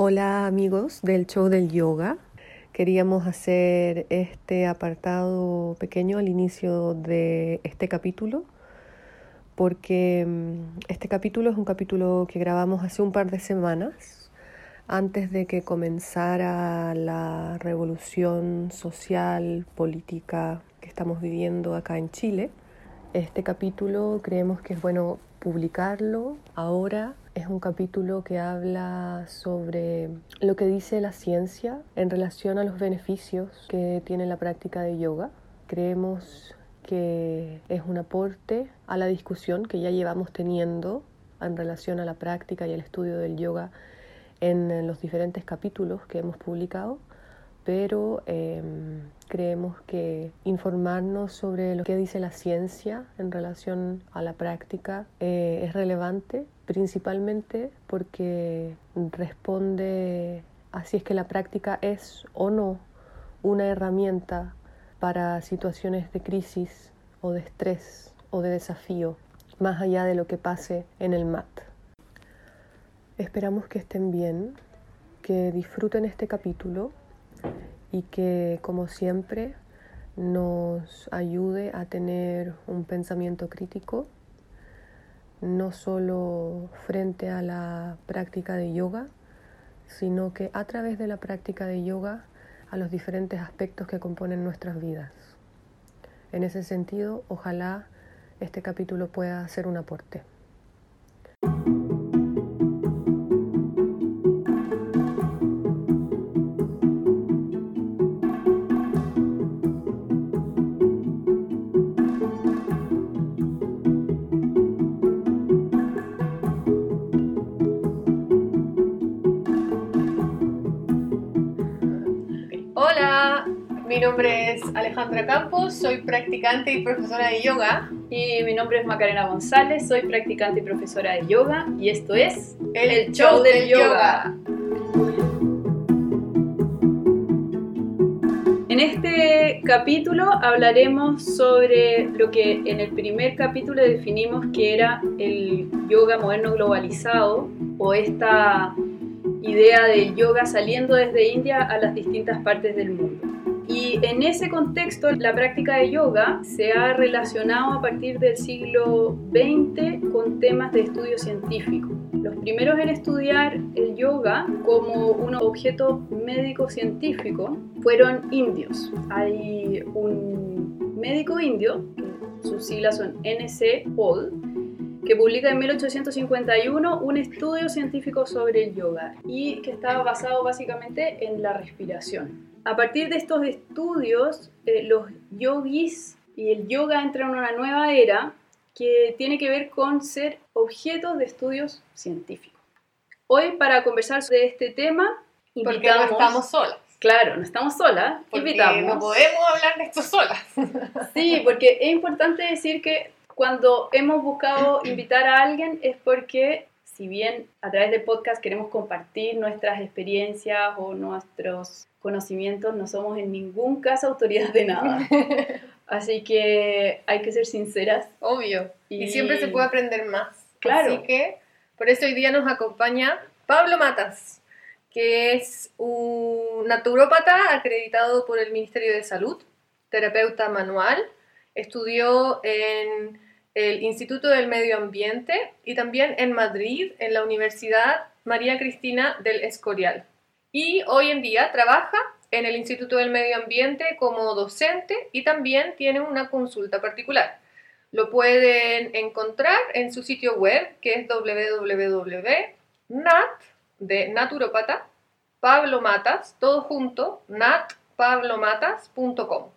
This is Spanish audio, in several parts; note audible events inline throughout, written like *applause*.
Hola amigos del show del yoga. Queríamos hacer este apartado pequeño al inicio de este capítulo porque mm, este capítulo es un capítulo que grabamos hace un par de semanas antes de que comenzara la revolución social, política que estamos viviendo acá en Chile. Este capítulo creemos que es bueno publicarlo ahora es un capítulo que habla sobre lo que dice la ciencia en relación a los beneficios que tiene la práctica de yoga. Creemos que es un aporte a la discusión que ya llevamos teniendo en relación a la práctica y el estudio del yoga en los diferentes capítulos que hemos publicado pero em, creemos que informarnos sobre lo que dice la ciencia en relación a la práctica eh, es relevante, principalmente porque responde a si es que la práctica es o no una herramienta para situaciones de crisis o de estrés o de desafío, más allá de lo que pase en el MAT. Esperamos que estén bien, que disfruten este capítulo y que como siempre nos ayude a tener un pensamiento crítico, no solo frente a la práctica de yoga, sino que a través de la práctica de yoga a los diferentes aspectos que componen nuestras vidas. En ese sentido, ojalá este capítulo pueda ser un aporte. Campos, soy practicante y profesora de yoga. Y mi nombre es Macarena González, soy practicante y profesora de yoga. Y esto es El, Show, del, yoga. En este capítulo hablaremos sobre lo que en el primer capítulo definimos que era el yoga moderno globalizado o esta idea del yoga saliendo desde India a las distintas partes del mundo. Y en ese contexto, la práctica de yoga se ha relacionado a partir del siglo XX con temas de estudio científico. Los primeros en estudiar el yoga como un objeto médico-científico fueron indios. Hay un médico indio, sus siglas son NC Paul, que publica en 1851 un estudio científico sobre el yoga y que estaba basado básicamente en la respiración. A partir de estos estudios, eh, los yogis y el yoga entran en una nueva era que tiene que ver con ser objetos de estudios científicos. Hoy, para conversar sobre este tema, porque no estamos solas. Claro, no estamos solas. Porque no podemos hablar de esto solas. *laughs* Sí, porque es importante decir que cuando hemos buscado invitar a alguien es porque si bien a través del podcast queremos compartir nuestras experiencias o nuestros conocimientos, no somos en ningún caso autoridad de nada. *laughs* Así que hay que ser sinceras. Obvio. Y, siempre se puede aprender más. Claro. Así que por eso hoy día nos acompaña Pablo Matas, que es un naturópata acreditado por el Ministerio de Salud, terapeuta manual, estudió en el Instituto del Medio Ambiente y también en Madrid, en la Universidad María Cristina del Escorial. Y hoy en día trabaja en el Instituto del Medio Ambiente como docente y también tiene una consulta particular. Lo pueden encontrar en su sitio web que es www.nat de naturopata Pablo Matas, todo junto, natpablomatas.com.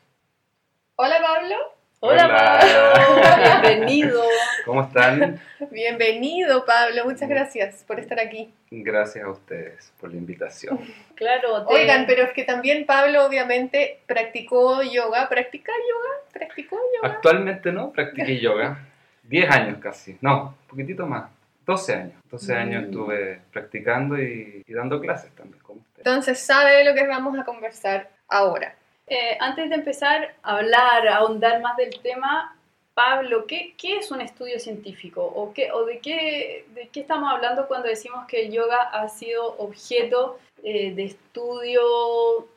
Hola Pablo. Hola, Pablo, *laughs* bienvenido. ¿Cómo están? Bienvenido Pablo, muchas gracias por estar aquí. Gracias a ustedes por la invitación. Claro, oigan, pero es que también Pablo obviamente practicó yoga, ¿practica yoga? ¿Practicó yoga? Actualmente no, practiqué yoga. 10 años casi, no, un poquitito más. 12 años. 12 años mm. estuve practicando y, y dando clases también, como usted. Entonces, ¿sabe de lo que vamos a conversar ahora? Eh, antes de empezar a hablar, a ahondar más del tema, Pablo, ¿qué, qué es un estudio científico? ¿O, qué, o de, qué, de qué estamos hablando cuando decimos que el yoga ha sido objeto eh, de estudio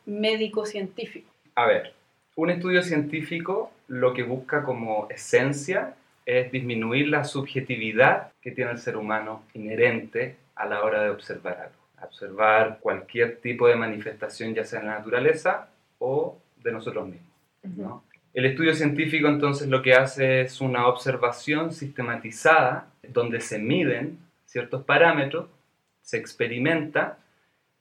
médico-científico? A ver, un estudio científico lo que busca como esencia es disminuir la subjetividad que tiene el ser humano inherente a la hora de observar algo. Observar cualquier tipo de manifestación, ya sea en la naturaleza o de nosotros mismos. ¿no? El estudio científico entonces lo que hace es una observación sistematizada donde se miden ciertos parámetros, se experimenta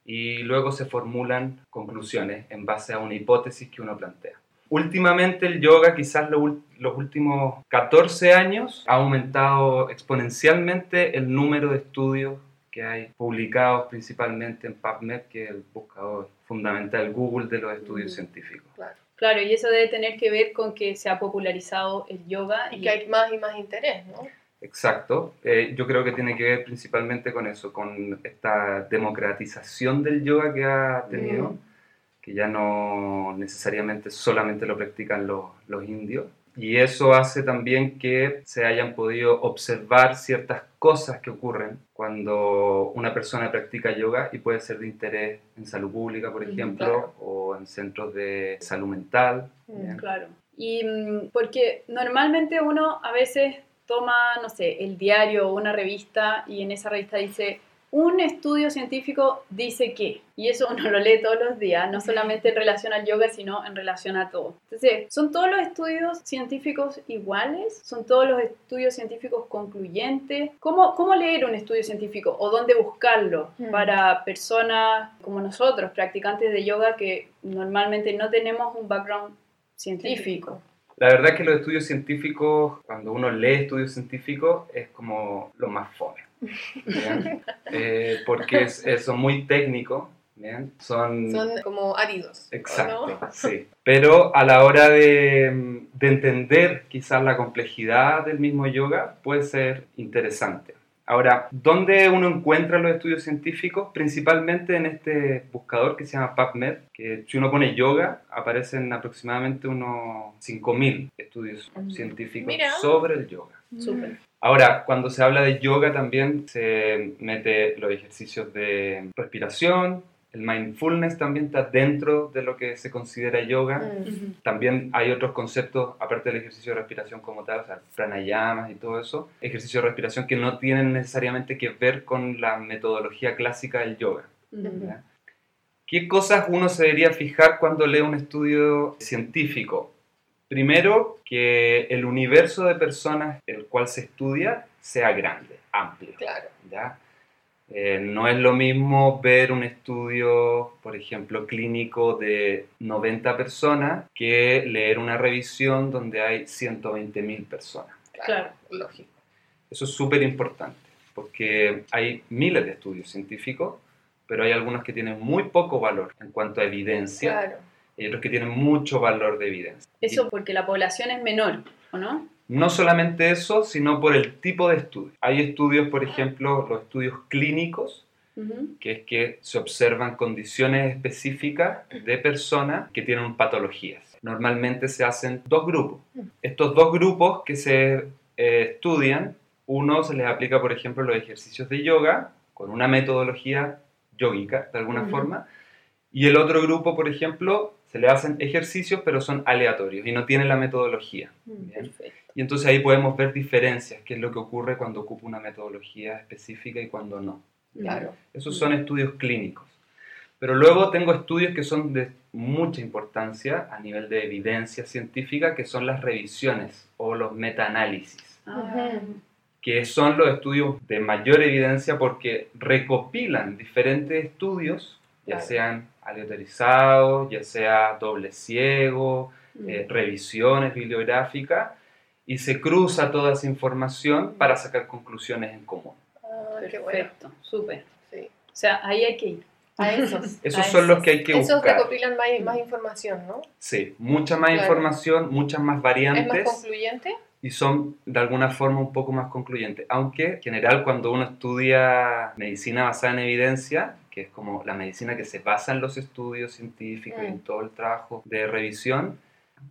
y luego se formulan conclusiones en base a una hipótesis que uno plantea. Últimamente el yoga, quizás los últimos 14 años, ha aumentado exponencialmente el número de estudios que hay publicados principalmente en PubMed, que es el buscador fundamental Google de los estudios científicos. Claro. Claro, y eso debe tener que ver con que se ha popularizado el yoga. Y, que hay más y más interés, ¿no? Exacto. Eh, yo creo que tiene que ver principalmente con eso, con esta democratización del yoga que ha tenido, que ya no necesariamente solamente lo practican los, los indios. Y eso hace también que se hayan podido observar ciertas cosas que ocurren cuando una persona practica yoga y puede ser de interés en salud pública, por ejemplo, o en centros de salud mental. Claro. Y mm, porque normalmente uno a veces toma, no sé, el diario o una revista y en esa revista dice un estudio científico dice que, y eso uno lo lee todos los días, no solamente en relación al yoga, sino en relación a todo. Entonces, ¿son todos los estudios científicos iguales? ¿Son todos los estudios científicos concluyentes? ¿Cómo, cómo leer un estudio científico o dónde buscarlo hmm. para personas como nosotros, practicantes de yoga, que normalmente no tenemos un background científico. La verdad es que los estudios científicos, cuando uno lee estudios científicos, es como lo más fome. *laughs* Eh, porque son muy técnicos. Son, son como áridos. Exacto, sí. Pero a la hora de, de entender quizás la complejidad del mismo yoga puede ser interesante. Ahora, ¿dónde uno encuentra los estudios científicos? Principalmente en este buscador que se llama PubMed, que si uno pone yoga, aparecen aproximadamente unos 5.000 estudios científicos sobre el yoga. Ahora, cuando se habla de yoga también se mete los ejercicios de respiración, el mindfulness también está dentro de lo que se considera yoga. Mm. También hay otros conceptos, aparte del ejercicio de respiración como tal, o sea, pranayamas y todo eso, ejercicios de respiración que no tienen necesariamente que ver con la metodología clásica del yoga. ¿Qué cosas uno se debería fijar cuando lee un estudio científico? Primero, que el universo de personas el cual se estudia sea grande, amplio. Claro. ¿ya? Eh, no es lo mismo ver un estudio, por ejemplo, clínico de 90 personas que leer una revisión donde hay 120.000 personas. Claro, lógico. Eso es súper importante, porque hay miles de estudios científicos, pero hay algunos que tienen muy poco valor en cuanto a evidencia. Claro y otros que tienen mucho valor de evidencia. Eso porque la población es menor, ¿o no? No solamente eso, sino por el tipo de estudio. Hay estudios, por ejemplo, los estudios clínicos, que es que se observan condiciones específicas de personas que tienen patologías. Normalmente se hacen dos grupos. Estos dos grupos que se eh, estudian, uno se les aplica, por ejemplo, los ejercicios de yoga con una metodología yógica, de alguna forma, y el otro grupo, por ejemplo, se le hacen ejercicios, pero son aleatorios y no tienen la metodología. Mm, y entonces ahí podemos ver diferencias, qué es lo que ocurre cuando ocupa una metodología específica y cuando no. Claro. Esos son estudios clínicos. Pero luego tengo estudios que son de mucha importancia a nivel de evidencia científica, que son las revisiones o los metaanálisis. que son los estudios de mayor evidencia porque recopilan diferentes estudios, ya sean aleatorizados, ya sea doble ciego, mm. eh, revisiones bibliográficas, y se cruza toda esa información mm. para sacar conclusiones en común. Ah, Perfecto, súper. Sí. O sea, ahí hay que ir. A esos. *laughs* esos son los que hay que buscar. Esos recopilan más, más información, ¿no? Sí, mucha más información, muchas más variantes. ¿Es más concluyente? Y son de alguna forma un poco más concluyentes. Aunque en general cuando uno estudia medicina basada en evidencia, que es como la medicina que se basa en los estudios científicos y en mm. todo el trabajo de revisión,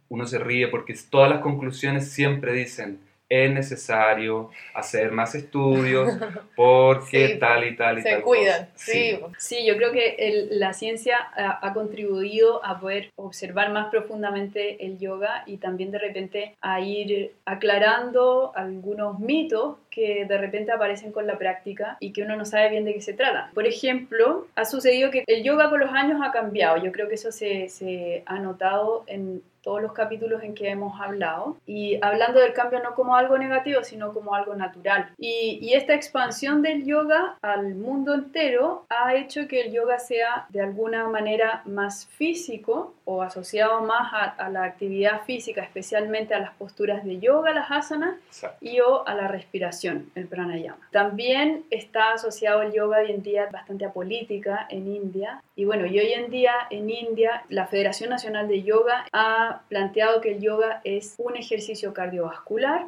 Uno se ríe porque todas las conclusiones siempre dicen, es necesario hacer más estudios porque Sí, tal y tal y Se tal. cuidan, cosa. sí. Sí, yo creo que el- la ciencia ha, ha contribuido a poder observar más profundamente el yoga y también de repente a ir aclarando algunos mitos que de repente aparecen con la práctica y que uno no sabe bien de qué se trata. Por ejemplo, ha sucedido que el yoga con los años ha cambiado. Yo creo que eso se, se ha notado en todos los capítulos en que hemos hablado y hablando del cambio no como algo negativo sino como algo natural y, y esta expansión del yoga al mundo entero ha hecho que el yoga sea de alguna manera más físico o asociado más a, a la actividad física especialmente a las posturas de yoga las asanas Exacto. y o a la respiración, el pranayama. También está asociado el yoga hoy en día bastante a política en India. Y bueno, y hoy en día en India la Federación Nacional de Yoga ha planteado que el yoga es un ejercicio cardiovascular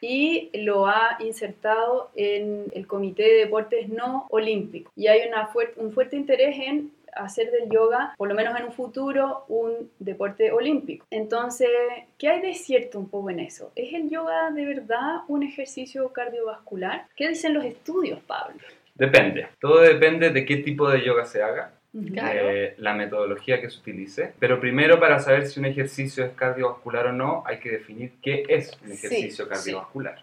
y lo ha insertado en el Comité de Deportes No Olímpicos. Y hay un fuerte interés en hacer del yoga, por lo menos en un futuro, un deporte olímpico. Entonces, ¿qué hay de cierto un poco en eso? ¿Es el yoga de verdad un ejercicio cardiovascular? ¿Qué dicen los estudios, Pablo? Depende. Todo depende de qué tipo de yoga se haga. Claro. eh, la metodología que se utilice. Pero primero, para saber si un ejercicio es cardiovascular o no, hay que definir qué es un ejercicio sí. cardiovascular.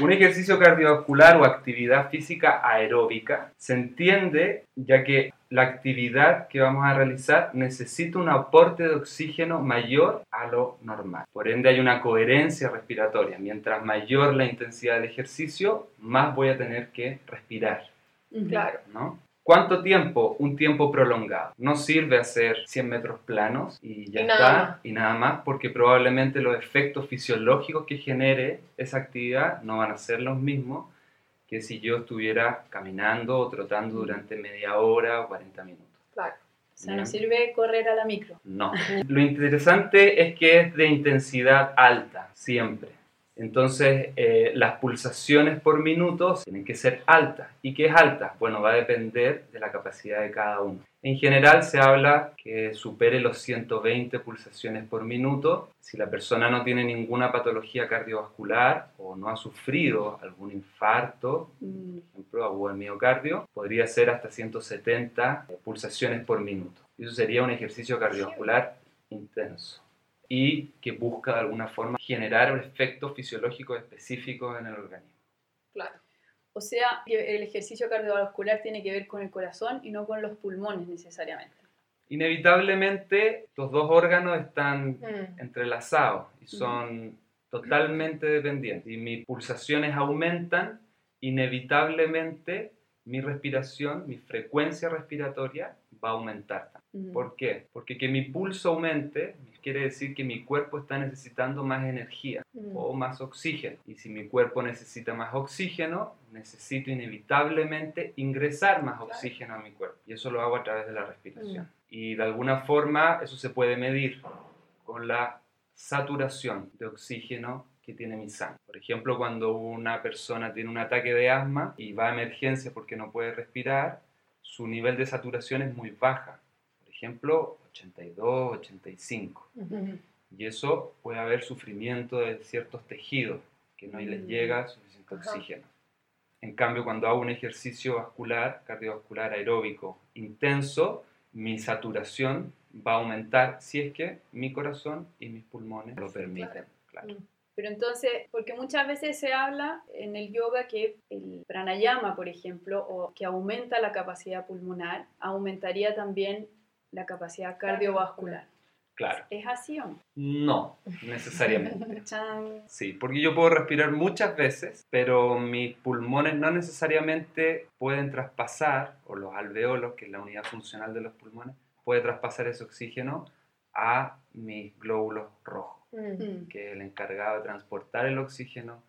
Un ejercicio cardiovascular o actividad física aeróbica se entiende ya que la actividad que vamos a realizar necesita un aporte de oxígeno mayor a lo normal. Por ende hay una coherencia respiratoria. Mientras mayor la intensidad del ejercicio, más voy a tener que respirar. Claro. ¿no? ¿Cuánto tiempo? Un tiempo prolongado. No sirve hacer 100 metros planos y ya Y está, más. y nada más, porque probablemente los efectos fisiológicos que genere esa actividad no van a ser los mismos que si yo estuviera caminando o trotando durante media hora o 40 minutos. Claro. O sea, no sirve correr a la micro. No. Lo interesante es que es de intensidad alta, siempre. Entonces, eh, las pulsaciones por minuto tienen que ser altas. ¿Y qué es alta? Bueno, va a depender de la capacidad de cada uno. En general se habla que supere los 120 pulsaciones por minuto. Si la persona no tiene ninguna patología cardiovascular o no ha sufrido algún infarto, Mm, por ejemplo, agudo del miocardio, podría ser hasta 170 pulsaciones por minuto. Y eso sería un ejercicio cardiovascular intenso y que busca de alguna forma generar un efecto fisiológico específico en el organismo. Claro. O sea, que el ejercicio cardiovascular tiene que ver con el corazón y no con los pulmones necesariamente. Inevitablemente, los dos órganos están Mm. entrelazados y son totalmente dependientes. Y mis pulsaciones aumentan, inevitablemente mi respiración, mi frecuencia respiratoria va a aumentar. Ujú. ¿Por qué? Porque que mi pulso aumente quiere decir que mi cuerpo está necesitando más energía Mm. o más oxígeno. Y si mi cuerpo necesita más oxígeno, necesito inevitablemente ingresar más oxígeno a mi cuerpo. Y eso lo hago a través de la respiración. Y de alguna forma eso se puede medir con la saturación de oxígeno que tiene mi sangre. Por ejemplo, cuando una persona tiene un ataque de asma y va a emergencia porque no puede respirar, su nivel de saturación es muy baja. Por ejemplo, 82, 85. Ujú. Y eso puede haber sufrimiento de ciertos tejidos que no les Mm. llega suficiente oxígeno. En cambio, cuando hago un ejercicio vascular, cardiovascular aeróbico intenso, mi saturación va a aumentar si es que mi corazón y mis pulmones lo permiten. claro. Mm. Pero entonces, porque muchas veces se habla en el yoga que el pranayama, por ejemplo, o que aumenta la capacidad pulmonar, aumentaría también la capacidad cardiovascular. Claro. ¿Es así o no? No, necesariamente. *laughs* Sí, porque yo puedo respirar muchas veces, pero mis pulmones no necesariamente pueden traspasar, o los alveolos, que es la unidad funcional de los pulmones, puede traspasar ese oxígeno a mis glóbulos rojos, Mm. Mm. que es el encargado de transportar el oxígeno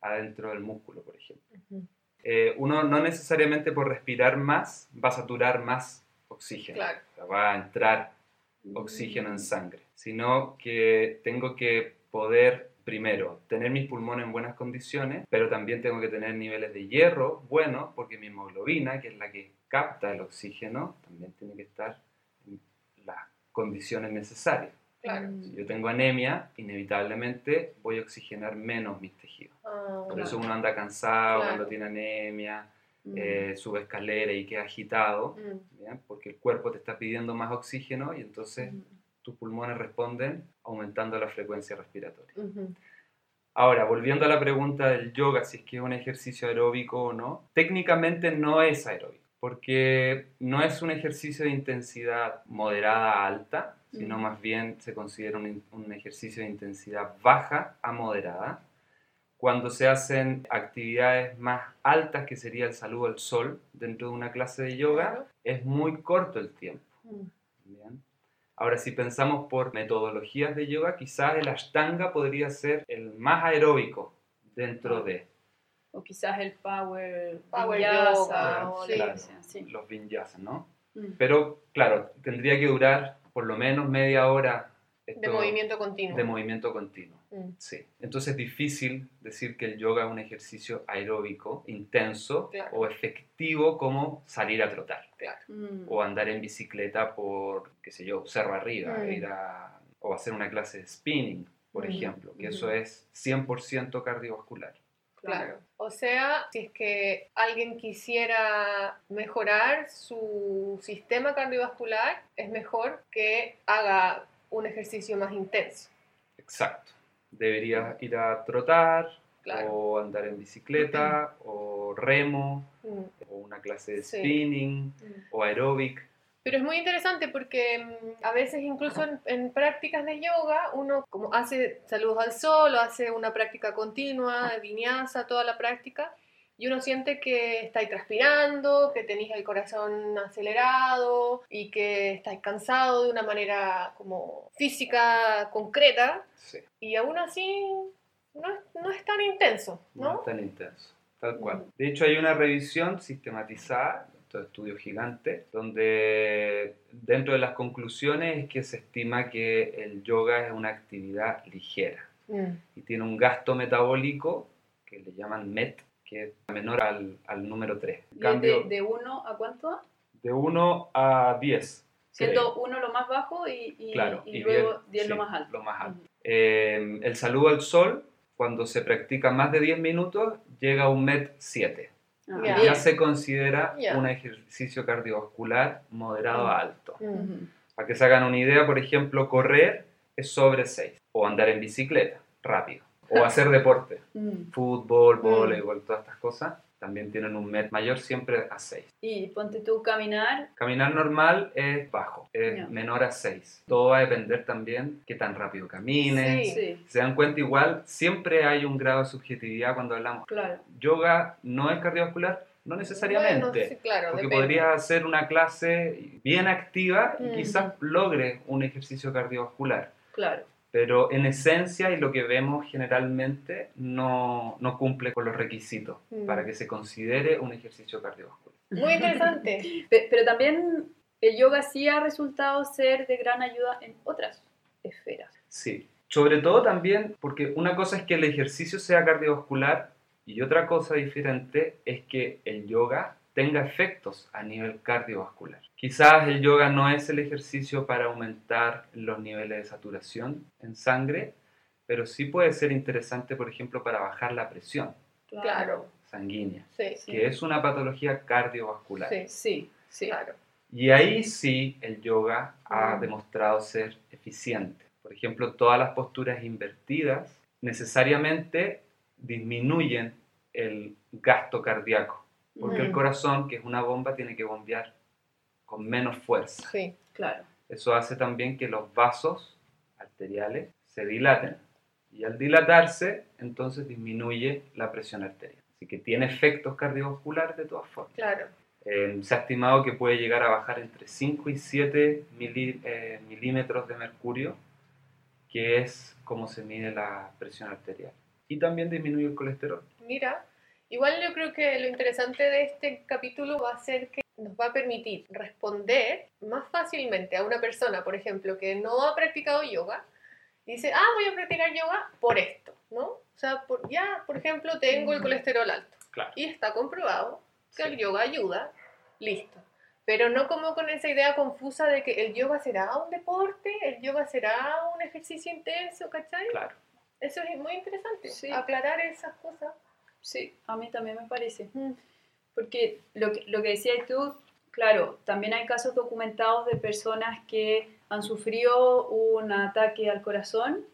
adentro del músculo, por ejemplo. Eh, uno no necesariamente por respirar más va a saturar más oxígeno, Claro. O sea, va a entrar oxígeno en sangre, sino que tengo que poder, primero, tener mis pulmones en buenas condiciones, pero también tengo que tener niveles de hierro buenos, porque mi hemoglobina, que es la que capta el oxígeno, también tiene que estar en las condiciones necesarias. Claro. Si yo tengo anemia, inevitablemente voy a oxigenar menos mis tejidos. Ah, Por eso uno anda cansado Claro. cuando tiene anemia, Mm. eh, sube escalera y queda agitado, mm, porque el cuerpo te está pidiendo más oxígeno y entonces Mm. tus pulmones responden aumentando la frecuencia respiratoria. ujú. Ahora, volviendo a la pregunta del yoga, si es que es un ejercicio aeróbico o no, técnicamente no es aeróbico, porque no es un ejercicio de intensidad moderada a alta, sino Mm. más bien se considera un, un ejercicio de intensidad baja a moderada. Cuando se hacen actividades más altas, que sería el saludo al sol, dentro de una clase de yoga, es muy corto el tiempo. Mm, Bien. Ahora, si pensamos por metodologías de yoga, quizás el ashtanga podría ser el más aeróbico dentro de O quizás el power, Power vinyasa, yoga, o sí. Claro. sí. los vinyasas, ¿no? Mm. Pero, claro, tendría que durar por lo menos media hora De esto- movimiento continuo. de movimiento continuo. Mm, Sí. Entonces es difícil decir que el yoga es un ejercicio aeróbico, intenso Claro. o efectivo como salir a trotar. claro. Mm. o andar en bicicleta por, qué sé yo, cerro arriba, Mm. ir a- o hacer una clase de spinning, por Mm, ejemplo, que eso es 100% cardiovascular. Claro. O sea, si es que alguien quisiera mejorar su sistema cardiovascular, es mejor que haga un ejercicio más intenso. Exacto. Deberías ir a trotar Claro. o andar en bicicleta o remo Mm, o una clase de Sí. spinning mm. o aeróbic. Pero es muy interesante porque mm, a veces incluso en, en prácticas de yoga uno como hace saludos al sol o hace una práctica continua de vinyasa, toda la práctica, y uno siente que estáis transpirando, que tenéis el corazón acelerado y que estáis cansado de una manera como física concreta Sí, y aún así no es, no es tan intenso, no, ¿no? es tan intenso. Tal cual. Mm. De hecho, hay una revisión sistematizada, estos estudios gigantes, donde dentro de las conclusiones es que se estima que el yoga es una actividad ligera Mm, y tiene un gasto metabólico que le llaman MET, que es menor al, al número 3. En ¿Y es cambio, de, de 1 a cuánto? de 1 a 10. Siendo creo. 1 lo más bajo y, y, Claro, y y luego 10 sí, lo más alto. lo más alto. Ujú. Eh, el saludo al sol, cuando se practica más de 10 minutos, llega a un MET 7. Ah, Ya. Y bien. ya se considera Ya. un ejercicio cardiovascular moderado a alto. mm. Ujú. Para que se hagan una idea, por ejemplo, correr es sobre 6. O andar en bicicleta, rápido. O hacer deporte, Mm. fútbol, Mm. voleibol, todas estas cosas, también tienen un MET mayor siempre a 6. Y ponte tú caminar. Caminar normal es bajo, es menor a 6. Todo va a depender también qué tan rápido camines. Sí. Sí, Se dan cuenta igual, siempre hay un grado de subjetividad cuando hablamos. claro. Yoga no es cardiovascular, no necesariamente. Bueno, sí, claro, Porque depende. podrías hacer una clase bien activa y Mm. quizás logres un ejercicio cardiovascular. Claro. Pero en esencia y lo que vemos generalmente no, no cumple con los requisitos Mm. para que se considere un ejercicio cardiovascular. Muy interesante. *laughs* Pe- Pero también el yoga sí ha resultado ser de gran ayuda en otras esferas. Sí, sobre todo también porque una cosa es que el ejercicio sea cardiovascular y otra cosa diferente es que el yoga tenga efectos a nivel cardiovascular. Quizás el yoga no es el ejercicio para aumentar los niveles de saturación en sangre, pero sí puede ser interesante, por ejemplo, para bajar la presión Claro, sanguínea, sí, Sí. que es una patología cardiovascular. sí, Sí, sí. claro. Y ahí sí el yoga ha demostrado ser eficiente. Por ejemplo, todas las posturas invertidas necesariamente disminuyen el gasto cardíaco, porque el Mm. corazón, que es una bomba, tiene que bombear con menos fuerza. Sí, Claro. Eso hace también que los vasos arteriales se dilaten y al dilatarse, entonces disminuye la presión arterial. Así que tiene efectos cardiovasculares de todas formas. claro. Eh, se ha estimado que puede llegar a bajar entre 5 y 7 mili- eh, milímetros de mercurio, que es como se mide la presión arterial. Y también disminuye el colesterol. Mira, igual yo creo que lo interesante de este capítulo va a ser que nos va a permitir responder más fácilmente a una persona, por ejemplo, que no ha practicado yoga y dice, ah, voy a practicar yoga por esto, ¿no? O sea, por, ya, por ejemplo, tengo el colesterol alto Claro. y está comprobado que el Sí. yoga ayuda, listo. Pero no como con esa idea confusa de que el yoga será un deporte, el yoga será un ejercicio intenso, ¿cachai? Claro. Eso es muy interesante, Sí. aclarar esas cosas. Sí, a mí también me parece. Mm. Porque lo que, lo que decías tú, claro, también hay casos documentados de personas que han sufrido un ataque al corazón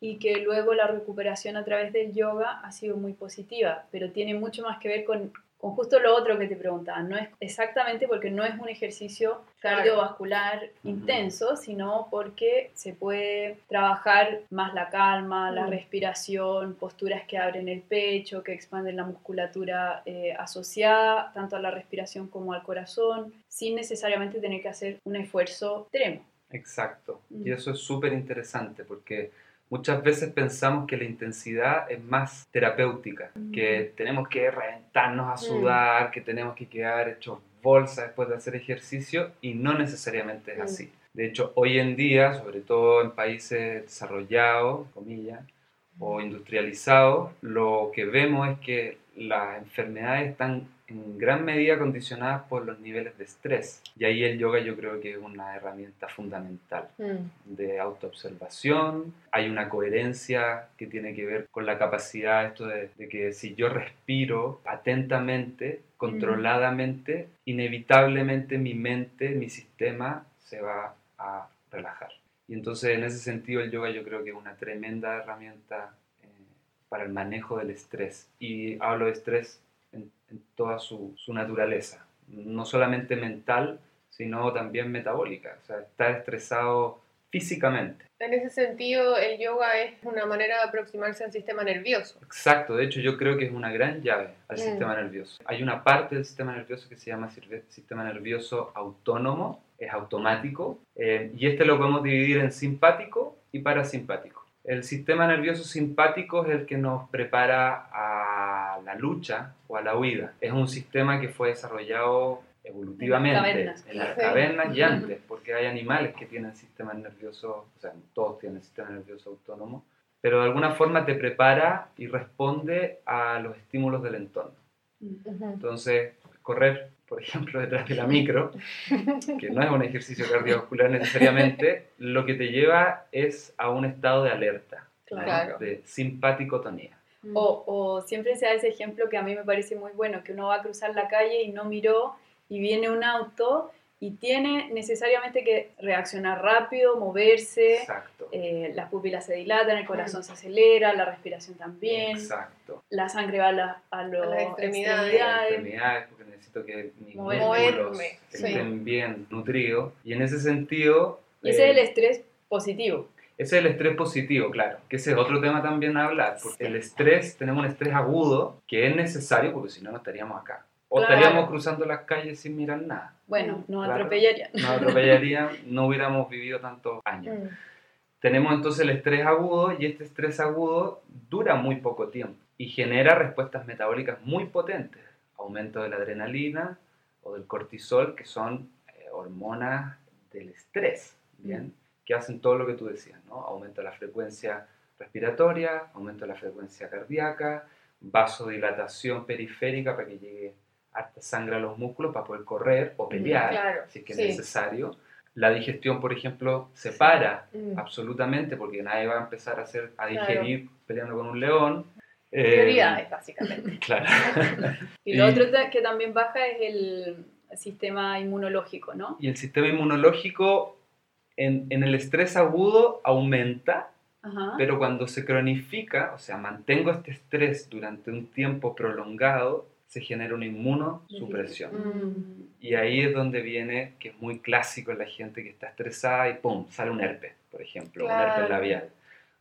y que luego la recuperación a través del yoga ha sido muy positiva, pero tiene mucho más que ver con, con justo lo otro que te preguntaba. No es exactamente porque no es un ejercicio Claro. cardiovascular intenso, sino porque se puede trabajar más la calma, la Mm. respiración, posturas que abren el pecho, que expanden la musculatura eh, asociada tanto a la respiración como al corazón, sin necesariamente tener que hacer un esfuerzo extremo. Exacto. Mm. Y eso es súper interesante porque muchas veces pensamos que la intensidad es más terapéutica, que tenemos que reventarnos a Mm. sudar, que tenemos que quedar hechos bolsa después de hacer ejercicio y no necesariamente es Mm. así. De hecho, hoy en día, sobre todo en países desarrollados, comillas, o industrializados, lo que vemos es que las enfermedades están en gran medida condicionadas por los niveles de estrés. Y ahí el yoga yo creo que es una herramienta fundamental Mm. de autoobservación, hay una coherencia que tiene que ver con la capacidad esto de, de que si yo respiro atentamente, controladamente, inevitablemente mi mente, mi sistema se va a relajar. Y entonces en ese sentido el yoga yo creo que es una tremenda herramienta eh, para el manejo del estrés. Y hablo de estrés en, toda su, su naturaleza, no solamente mental, sino también metabólica. O sea, estar estresado físicamente. En ese sentido, el yoga es una manera de aproximarse al sistema nervioso. Exacto, de hecho yo creo que es una gran llave al Mm. sistema nervioso. Hay una parte del sistema nervioso que se llama sistema nervioso autónomo, es automático, eh, y este lo podemos dividir en simpático y parasimpático. El sistema nervioso simpático es el que nos prepara a la lucha o a la huida. Es un sistema que fue desarrollado evolutivamente en las Sí. cavernas y antes, porque hay animales que tienen sistema nervioso, o sea, todos tienen sistema nervioso autónomo, pero de alguna forma te prepara y responde a los estímulos del entorno. Entonces, correr, por ejemplo, detrás de la micro, que no es un ejercicio cardiovascular necesariamente, lo que te lleva es a un estado de alerta. Claro. de simpaticotonía. O, o siempre se da ese ejemplo que a mí me parece muy bueno, que uno va a cruzar la calle y no miró y viene un auto y tiene necesariamente que reaccionar rápido, moverse, eh, las pupilas se dilatan, el corazón se acelera, la respiración también, Exacto. la sangre va a, la- a los A las extremidades. Extremidades. extremidades, porque necesito que mis músculos Moverme, sí. estén bien nutridos. Y en ese sentido... Y ese es el eh, estrés positivo. Ese es el estrés positivo, claro, que ese es otro tema también a hablar, porque el estrés, tenemos un estrés agudo que es necesario porque si no, no estaríamos acá. O Claro. estaríamos cruzando las calles sin mirar nada. Bueno, nos Claro. atropellarían. Nos atropellarían, no hubiéramos vivido tantos años. Mm. Tenemos entonces el estrés agudo y este estrés agudo dura muy poco tiempo y genera respuestas metabólicas muy potentes. Aumento de la adrenalina o del cortisol, que son eh, hormonas del estrés, ¿bien? Que hacen todo lo que tú decías, ¿no? Aumenta la frecuencia respiratoria, aumenta la frecuencia cardíaca, vasodilatación periférica para que llegue harta sangre a los músculos para poder correr o pelear, claro, si es que sí. es necesario. La digestión, por ejemplo, se para Mm. absolutamente porque nadie va a empezar a hacer a Claro. digerir peleando con un león. Eh, Prioridades, básicamente. *laughs* Claro. *laughs* Y lo Y- otro que también baja es el sistema inmunológico, ¿no? Y el sistema inmunológico en, en el estrés agudo aumenta, Ajá. pero cuando se cronifica, o sea, mantengo este estrés durante un tiempo prolongado, se genera una inmunosupresión. Mm. Y ahí es donde viene, que es muy clásico en la gente que está estresada y ¡pum! sale un herpes, por ejemplo, un herpes Claro. labial.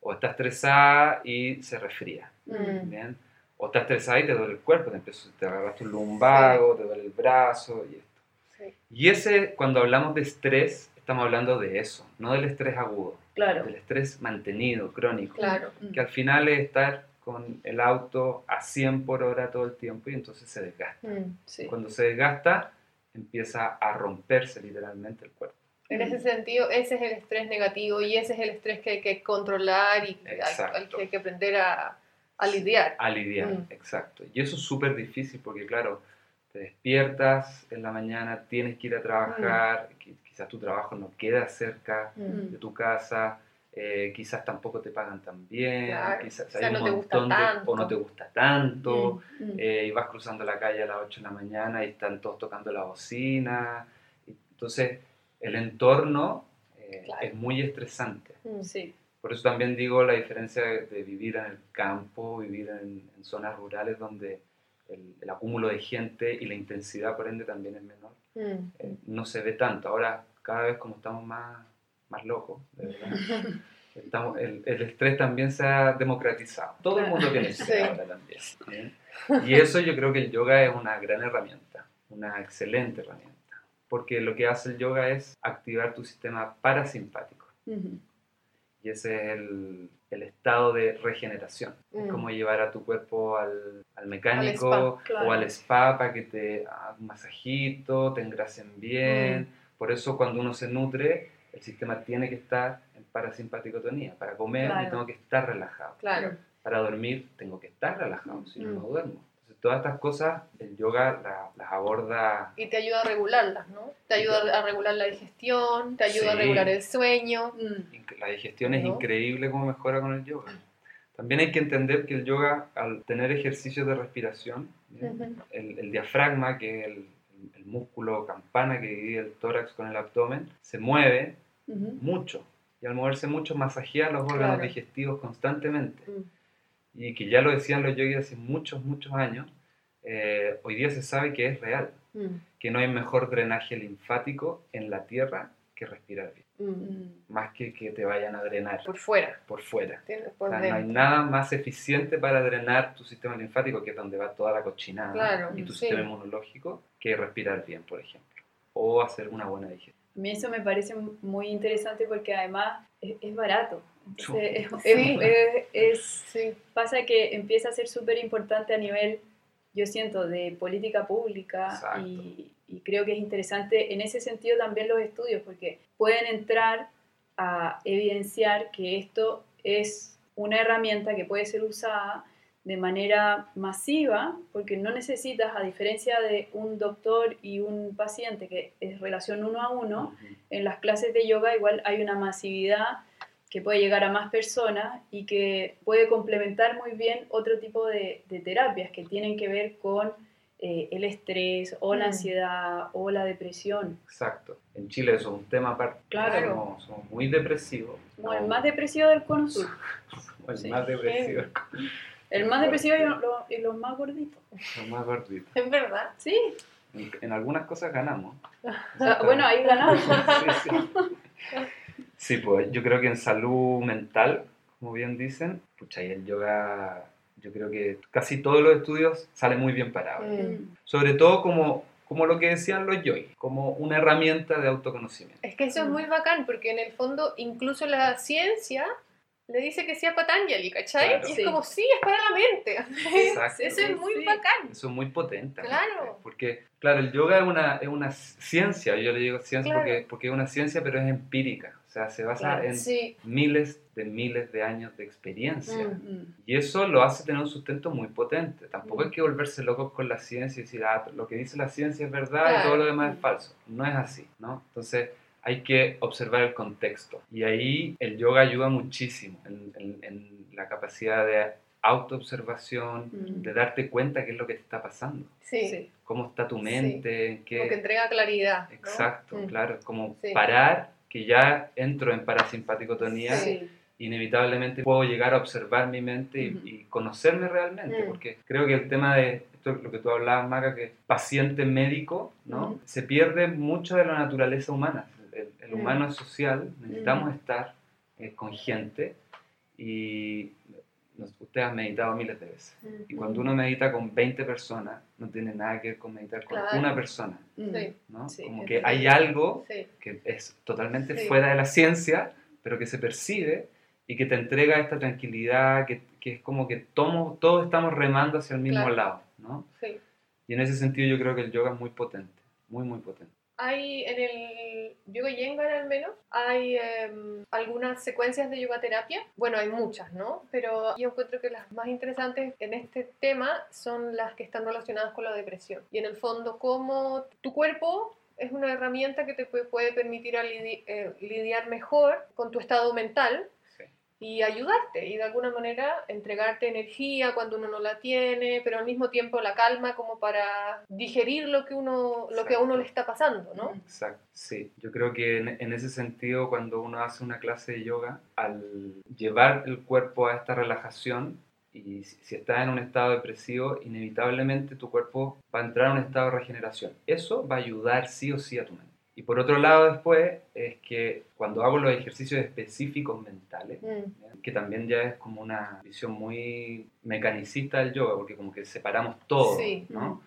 O está estresada y se resfría. Mm. ¿bien? O estás estresada y te duele el cuerpo, te, empiezas, te agarras tu lumbago, te duele el brazo y esto. Sí. Y ese, cuando hablamos de estrés, estamos hablando de eso, no del estrés agudo, Claro. del estrés mantenido, crónico, Claro. Mm. que al final es estar con el auto a 100 por hora todo el tiempo y entonces se desgasta. Mm. Sí. Cuando se desgasta, empieza a romperse literalmente el cuerpo. En ese sentido, ese es el estrés negativo y ese es el estrés que hay que controlar y al, que hay que aprender a, a lidiar. A lidiar, Mm. exacto. Y eso es súper difícil porque, claro, te despiertas en la mañana, tienes que ir a trabajar, qui- quizás tu trabajo no queda cerca Mm. de tu casa, eh, quizás tampoco te pagan tan bien, Claro, quizás o sea, hay un no te gusta montón de- tanto. o no te gusta tanto, Mm. eh, y vas cruzando la calle a las 8 de la mañana y están todos tocando la bocina. Entonces, el entorno eh, Claro. es muy estresante. Mm. Sí. Por eso también digo la diferencia de, de vivir en el campo, vivir en, en zonas rurales donde el, el acúmulo de gente y la intensidad, por ende, también es menor. Mm. Eh, no se ve tanto. Ahora, cada vez como estamos más, más locos, de verdad, *laughs* estamos, el, el estrés también se ha democratizado. Todo el mundo tiene estrés Sí. ahora también. ¿eh? Y eso yo creo que el yoga es una gran herramienta, una excelente herramienta. Porque lo que hace el yoga es activar tu sistema parasimpático. Ujú. Y ese es el, el estado de regeneración. Mm. Es como llevar a tu cuerpo al, al mecánico spa, claro. o al spa para que te hagan un masajito, te engrasen bien. Por eso cuando uno se nutre, el sistema tiene que estar en parasimpaticotonía. Para comer Claro. yo tengo que estar relajado. Claro. Para dormir tengo que estar relajado, si no, Mm. no duermo. Todas estas cosas el yoga la- las aborda Y te ayuda a regularlas, ¿no? Te ayuda a regular la digestión, te ayuda a regular el sueño. Mm. La digestión es increíble cómo mejora con el yoga. También hay que entender que el yoga, al tener ejercicios de respiración, el, el diafragma, que es el, el músculo campana que divide el tórax con el abdomen, se mueve mucho. Y al moverse mucho, masajea los órganos Claro. digestivos constantemente. Mm. Y que ya lo decían los yogis hace muchos, muchos años, eh, hoy día se sabe que es real, Mm. que no hay mejor drenaje linfático en la tierra que respirar bien, Mm. Mm. más que que te vayan a drenar Por fuera. por fuera. O sea, no hay nada más eficiente para drenar tu sistema linfático, que es donde va toda la cochinada, Claro, y tu sí. sistema inmunológico, que respirar bien, por ejemplo, o hacer una buena digestión. A mí eso me parece muy interesante porque además es, es barato. Entonces, Sí. es- es- es- Sí. pasa que empieza a ser súper importante a nivel, yo siento, de política pública Exacto. y, y creo que es interesante en ese sentido también los estudios porque pueden entrar a evidenciar que esto es una herramienta que puede ser usada de manera masiva, porque no necesitas, a diferencia de un doctor y un paciente, que es relación uno a uno, en las clases de yoga igual hay una masividad que puede llegar a más personas y que puede complementar muy bien otro tipo de, de terapias que tienen que ver con eh, el estrés o la Mm. ansiedad o la depresión. Exacto. En Chile eso es un tema aparte. Claro. Somos, somos muy depresivos. Como el No, más depresivo del cono sur. *laughs* el Sí. más depresivo. El más depresivo y los, y los más gorditos. Los más gorditos. Es verdad. Sí, En, en algunas cosas ganamos. *laughs* Bueno, ahí ganamos. Sí, sí. Sí, pues yo creo que en salud mental, como bien dicen, pucha, y el yoga, yo creo que casi todos los estudios salen muy bien parados. Mm. Sobre todo como, como lo que decían los yogis, como una herramienta de autoconocimiento. Es que eso es muy bacán, porque en el fondo incluso la ciencia le dice que sí a Patanjali, ¿cachai? Claro. Y es Sí. como, sí, es para la mente. *laughs* Exacto. Eso es muy Sí. bacán. Eso es muy potente. Claro. Porque, claro, el yoga es una, es una ciencia, yo le digo ciencia Claro. porque, porque es una ciencia, pero es empírica. O sea, se basa Claro, en Sí. miles de miles de años de experiencia. Mm. Y eso lo hace tener un sustento muy potente. Tampoco Mm. hay que volverse locos con la ciencia y decir, ah, lo que dice la ciencia es verdad Claro. y todo lo demás es falso. No es así, ¿no? Entonces hay que observar el contexto. Y ahí el yoga ayuda muchísimo en, en- en la capacidad de autoobservación, Mm. de darte cuenta qué es lo que te está pasando, Sí. Sí. cómo está tu mente, qué... Como que entrega claridad. ¿no? Exacto, Mm. claro, es como Sí. parar, que ya entro en parasimpaticotonía Sí. inevitablemente puedo llegar a observar mi mente y, conocerme realmente, Mm. porque creo que el tema de esto es lo que tú hablabas, Maca, que paciente médico, ¿no? Se pierde mucho de la naturaleza humana. Mm. humano es social, necesitamos estar eh, con gente y usted ha meditado miles de veces. Y cuando uno medita con 20 personas, no tiene nada que ver con meditar con Claro. una persona. Sí. ¿no? Sí, Como que hay algo Sí. que es totalmente fuera de la ciencia, pero que se percibe y que te entrega esta tranquilidad, que, que es como que tomo, todos estamos remando hacia el mismo Claro. lado, ¿no? Y en ese sentido yo creo que el yoga es muy potente, muy, muy potente. Hay en el yoga yengar al menos, hay em, algunas secuencias de yoga terapia. Bueno, hay muchas, ¿no? Pero yo encuentro que las más interesantes en este tema son las que están relacionadas con la depresión. Y en el fondo, cómo tu cuerpo es una herramienta que te puede, permitir eh, lidiar mejor con tu estado mental. Y ayudarte y de alguna manera entregarte energía cuando uno no la tiene, pero al mismo tiempo la calma como para digerir lo que uno lo que a uno le está pasando, ¿no? Exacto, sí. Yo creo que en, en ese sentido, cuando uno hace una clase de yoga, al llevar el cuerpo a esta relajación, y si, si estás en un estado depresivo, inevitablemente tu cuerpo va a entrar a un estado de regeneración. Eso va a ayudar sí o sí a tu mente. Y por otro lado después es que cuando hago los ejercicios específicos mentales, Mm, que también ya es como una visión muy mecanicista del yoga, porque como que separamos todo, Sí. ¿no?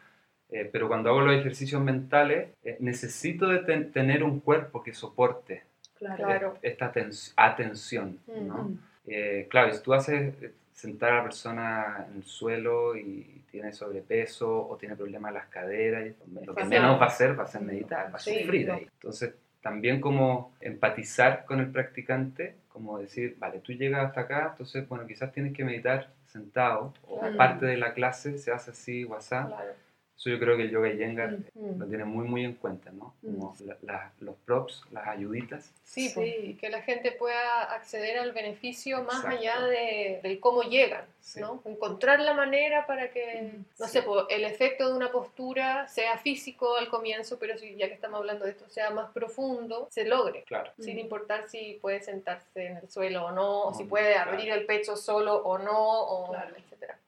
Eh, pero cuando hago los ejercicios mentales, eh, necesito de ten- tener un cuerpo que soporte Claro. Esta atención, ¿no? Mm. Eh, claro, y si tú haces eh, sentar a la persona en el suelo y tiene sobrepeso o tiene problemas en las caderas, y lo que menos va a hacer va a ser meditar, va a sufrir ahí. Entonces, también como empatizar con el practicante, como decir, vale, tú llegas hasta acá, entonces, bueno, quizás tienes que meditar sentado, o Claro. parte de la clase se hace así, WhatsApp. claro. Eso yo creo que el yoga Iyengar Mm. Mm. lo tiene muy, muy en cuenta, ¿no? Como la- la- los props, las ayuditas. Sí, Sí. pues, y que la gente pueda acceder al beneficio más Exacto. allá de, del cómo llegan, Sí. ¿no? Encontrar la manera para que, no Sí. sé, pues, el efecto de una postura sea físico al comienzo, pero si, ya que estamos hablando de esto, sea más profundo, se logre. Claro. Sin Mm. importar si puede sentarse en el suelo o no, o si No, puede claro. abrir el pecho solo o no, o Claro. etcétera.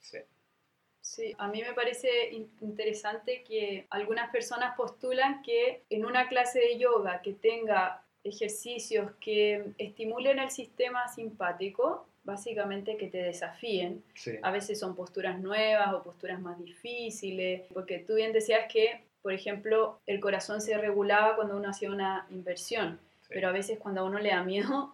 Sí. Sí, a mí me parece in- interesante que algunas personas postulan que en una clase de yoga que tenga ejercicios que estimulen el sistema simpático, básicamente que te desafíen, Sí. a veces son posturas nuevas o posturas más difíciles, porque tú bien decías que, por ejemplo, el corazón se regulaba cuando uno hacía una inversión, sí. pero a veces cuando a uno le da miedo,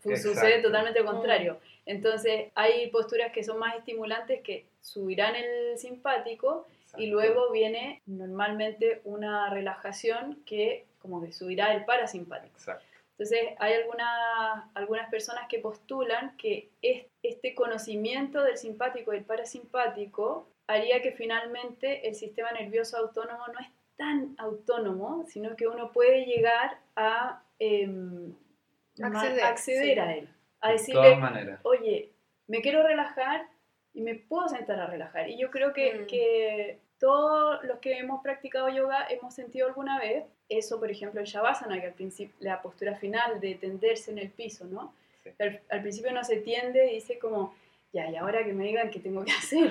sucede totalmente lo contrario. Entonces hay posturas que son más estimulantes que subirán el simpático y Exacto. luego viene normalmente una relajación que como que subirá el parasimpático. Exacto. Entonces hay algunas, algunas personas que postulan que es- este conocimiento del simpático y el parasimpático haría que finalmente el sistema nervioso autónomo no es tan autónomo, sino que uno puede llegar a ma- Acceder, acceder sí. a él. A De decirle, maneras. oye, me quiero relajar y me puedo sentar a relajar. Y yo creo que, Mm. que todos los que hemos practicado yoga hemos sentido alguna vez eso, por ejemplo, el Shavasana, que al principio, la postura final de tenderse en el piso, ¿no? Sí. Al, al principio no se tiende y dice como, ya, y ahora que me digan qué tengo que *laughs* hacer.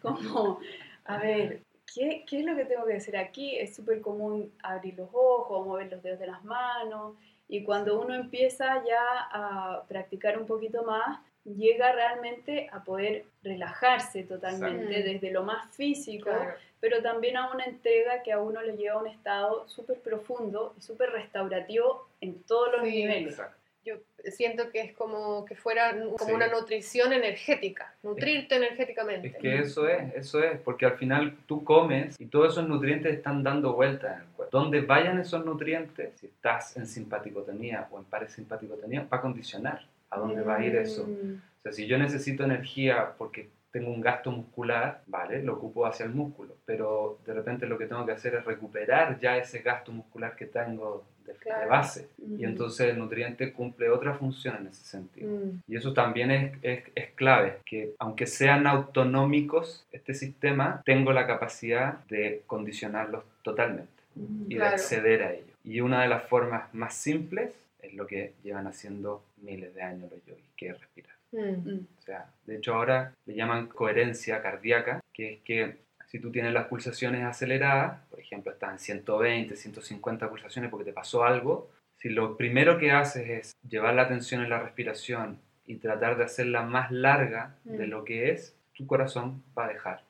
como, a ver, ¿qué, ¿qué es lo que tengo que hacer aquí? Es súper común abrir los ojos, mover los dedos de las manos. Y cuando uno empieza ya a practicar un poquito más, llega realmente a poder relajarse totalmente desde lo más físico, Claro. pero también a una entrega que a uno le lleva a un estado súper profundo y súper restaurativo en todos los Sí. niveles. Exacto. Yo siento que es como que fuera como Sí. una nutrición energética, nutrirte energéticamente. Es que eso es, eso es, porque al final tú comes y todos esos nutrientes están dando vueltas en el cuerpo. Donde vayan esos nutrientes, si estás en simpaticotonía o en parasimpaticotonía, va a condicionar a dónde va a ir eso. Mm, O sea, si yo necesito energía porque tengo un gasto muscular, vale, lo ocupo hacia el músculo, pero de repente lo que tengo que hacer es recuperar ya ese gasto muscular que tengo de, de Claro. base. mm. Y entonces el nutriente cumple otra función en ese sentido. Mm. Y eso también es, es, es clave, que aunque sean autonómicos este sistema, tengo la capacidad de condicionarlos totalmente Mm. y Claro. de acceder a ellos. Y una de las formas más simples es lo que llevan haciendo miles de años los yogis, que es respirar. Mm. Mm. O sea, de hecho ahora le llaman coherencia cardíaca, que es que si tú tienes las pulsaciones aceleradas, por ejemplo, estás en 120, 150 pulsaciones porque te pasó algo, si lo primero que haces es llevar la atención en la respiración y tratar de hacerla más larga de Mm. lo que es, tu corazón va a dejar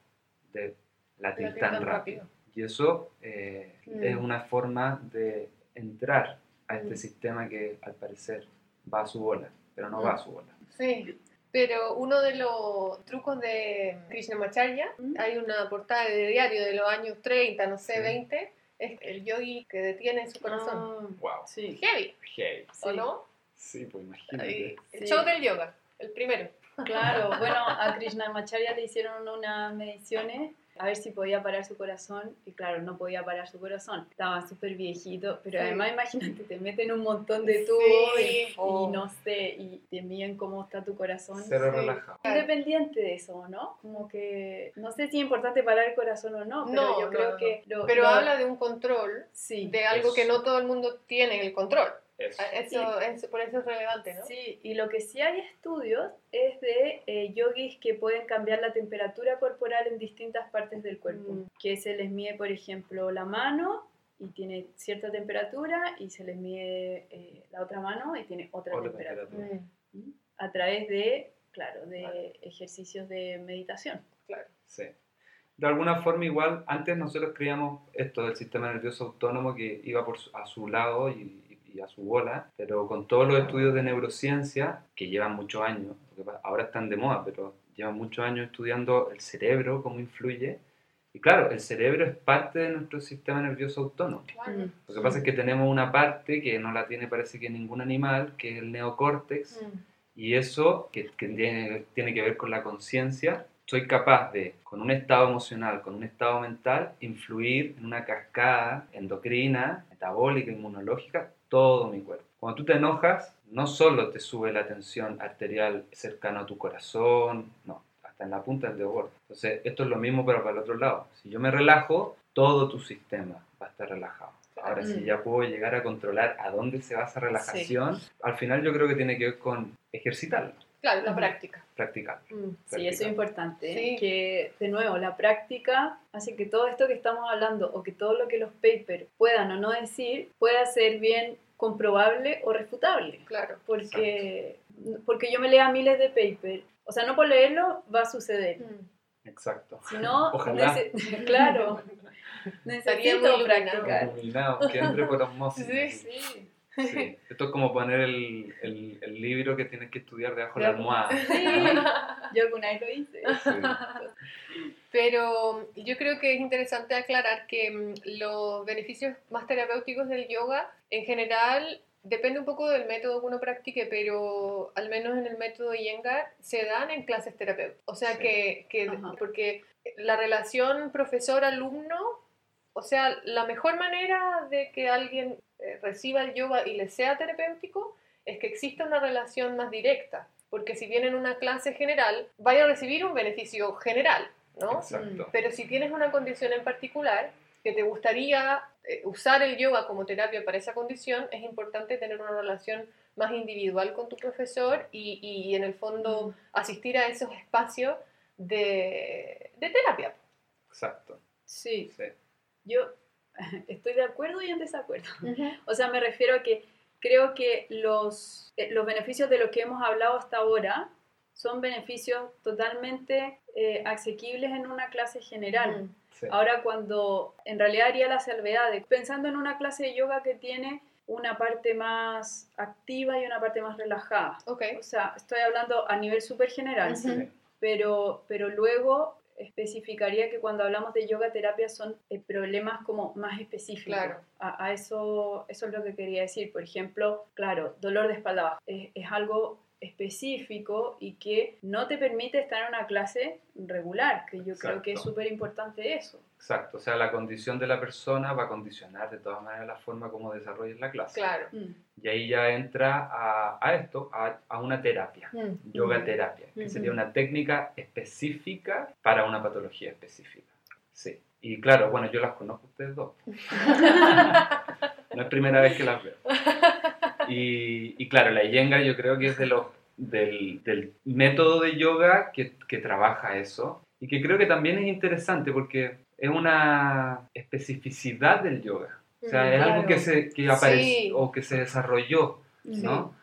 de latir Latir tan tan rápido. rápido. Y eso eh, Mm. es una forma de entrar a este Mm. sistema que al parecer va a su bola, pero no va a su bola. Sí, pero uno de los trucos de Krishnamacharya, hay una portada de diario de los años 30, no sé, Sí. 20, es el yogi que detiene su corazón. Wow. Ah, sí. Heavy, Hey. ¿o Sí. no? Sí, pues imagínate. El Sí. show del yoga, el primero. Claro, bueno, a Krishnamacharya le hicieron unas mediciones a ver si podía parar su corazón y claro, no podía parar su corazón. Estaba súper viejito, pero Sí. además imagínate, te meten un montón de tubos Sí, y, y no sé, y te miden cómo está tu corazón. Cero Sí. relajado. Independiente de eso, ¿no? Como que no sé si es importante parar el corazón o no, pero No, yo no, creo no. que... lo- Pero lo- habla de un control, Sí. de algo Eso. que no todo el mundo tiene el control. Eso. Eso, es, por eso es relevante, ¿no? Sí, y lo que sí hay estudios es de eh, yogis que pueden cambiar la temperatura corporal en distintas partes del cuerpo. Mm. Que se les mide, por ejemplo, la mano y tiene cierta temperatura y se les mide eh, la otra mano y tiene otra, Otra temperatura. temperatura. Mm, ¿Mm? A través de, claro, de Vale. ejercicios de meditación. claro. Sí. De alguna forma igual, antes nosotros creíamos esto del sistema nervioso autónomo que iba por su- a su lado y, y a su bola, pero con todos los estudios de neurociencia, que llevan muchos años, ahora están de moda, pero llevan muchos años estudiando el cerebro, cómo influye, y claro, el cerebro es parte de nuestro sistema nervioso autónomo. Claro. Mm. Lo que pasa es que tenemos una parte que no la tiene parece que ningún animal, que es el neocórtex, Mm. y eso, que, que tiene, tiene que ver con la conciencia, soy capaz de, con un estado emocional, con un estado mental, influir en una cascada endocrina, metabólica, inmunológica, todo mi cuerpo. Cuando tú te enojas, no solo te sube la tensión arterial cercano a tu corazón, no, hasta en la punta del dedo gordo. Entonces, esto es lo mismo, pero para el otro lado. Si yo me relajo, todo tu sistema va a estar relajado. Ahora, si Mm. ya puedo llegar a controlar a dónde se va esa relajación, al final yo creo que tiene que ver con ejercitarlo, Claro, la práctica. practicarlo. Mm. Sí, eso es importante. Sí. Que, de nuevo, la práctica hace que todo esto que estamos hablando o que todo lo que los papers puedan o no decir pueda ser bien comprobable o refutable. Claro. Porque, porque yo me lea miles de papers. O sea, no por leerlo va a suceder. Mm. Exacto. Sino, *laughs* Ojalá. nece- *laughs* claro, *laughs* necesito practicar. Iluminado, que entre por osmosis. Sí, Sí. Sí. *laughs* Esto es como poner el, el- el libro que tienes que estudiar debajo de la almohada. Sí, *laughs* yo alguna vez lo hice. Sí. Pero yo creo que es interesante aclarar que mm, los beneficios más terapéuticos del yoga, en general, depende un poco del método que uno practique, pero al menos en el método Iyengar se dan en clases terapéuticas. O sea Sí. que, que porque la relación profesor-alumno, o sea, la mejor manera de que alguien eh, reciba el yoga y le sea terapéutico es que exista una relación más directa. Porque si viene en una clase general, vaya a recibir un beneficio general, ¿no? Exacto. Pero si tienes una condición en particular que te gustaría eh, usar el yoga como terapia para esa condición, es importante tener una relación más individual con tu profesor y, y en el fondo asistir a esos espacios de, de terapia. Exacto. Sí, Sí. Yo *laughs* estoy de acuerdo y en desacuerdo. *laughs* O sea, me refiero a que creo que los, eh, los beneficios de los que hemos hablado hasta ahora son beneficios totalmente eh, asequibles en una clase general. Mm. Sí. Ahora cuando en realidad haría la salvedad de pensando en una clase de yoga que tiene una parte más activa y una parte más relajada. Ok. O sea, estoy hablando a nivel súper general, ¿sí? Ujú. pero, pero luego especificaría que cuando hablamos de yoga terapia son eh, problemas como más específicos. Claro. A, a eso, eso es lo que quería decir. Por ejemplo, claro, dolor de espalda baja. Es, es algo específico y que no te permite estar en una clase regular, que yo creo que es Exacto. súper importante eso. Exacto. O sea, la condición de la persona va a condicionar de todas maneras la forma como desarrolles la clase. Claro. Mm. Y ahí ya entra a, a esto, a, a una terapia. Mm. Yoga Ujú. terapia, que Ujú. sería una técnica específica para una patología específica. Sí. Y claro, bueno, yo las conozco a ustedes dos. *laughs* *laughs* No es primera vez que las veo. Y, y claro, la Iyengar yo creo que es de los, del, del método de yoga que, que trabaja eso. Y que creo que también es interesante porque es una especificidad del yoga. O sea, Mm, es algo claro. que, se, que apareció Sí. o que se desarrolló ¿no?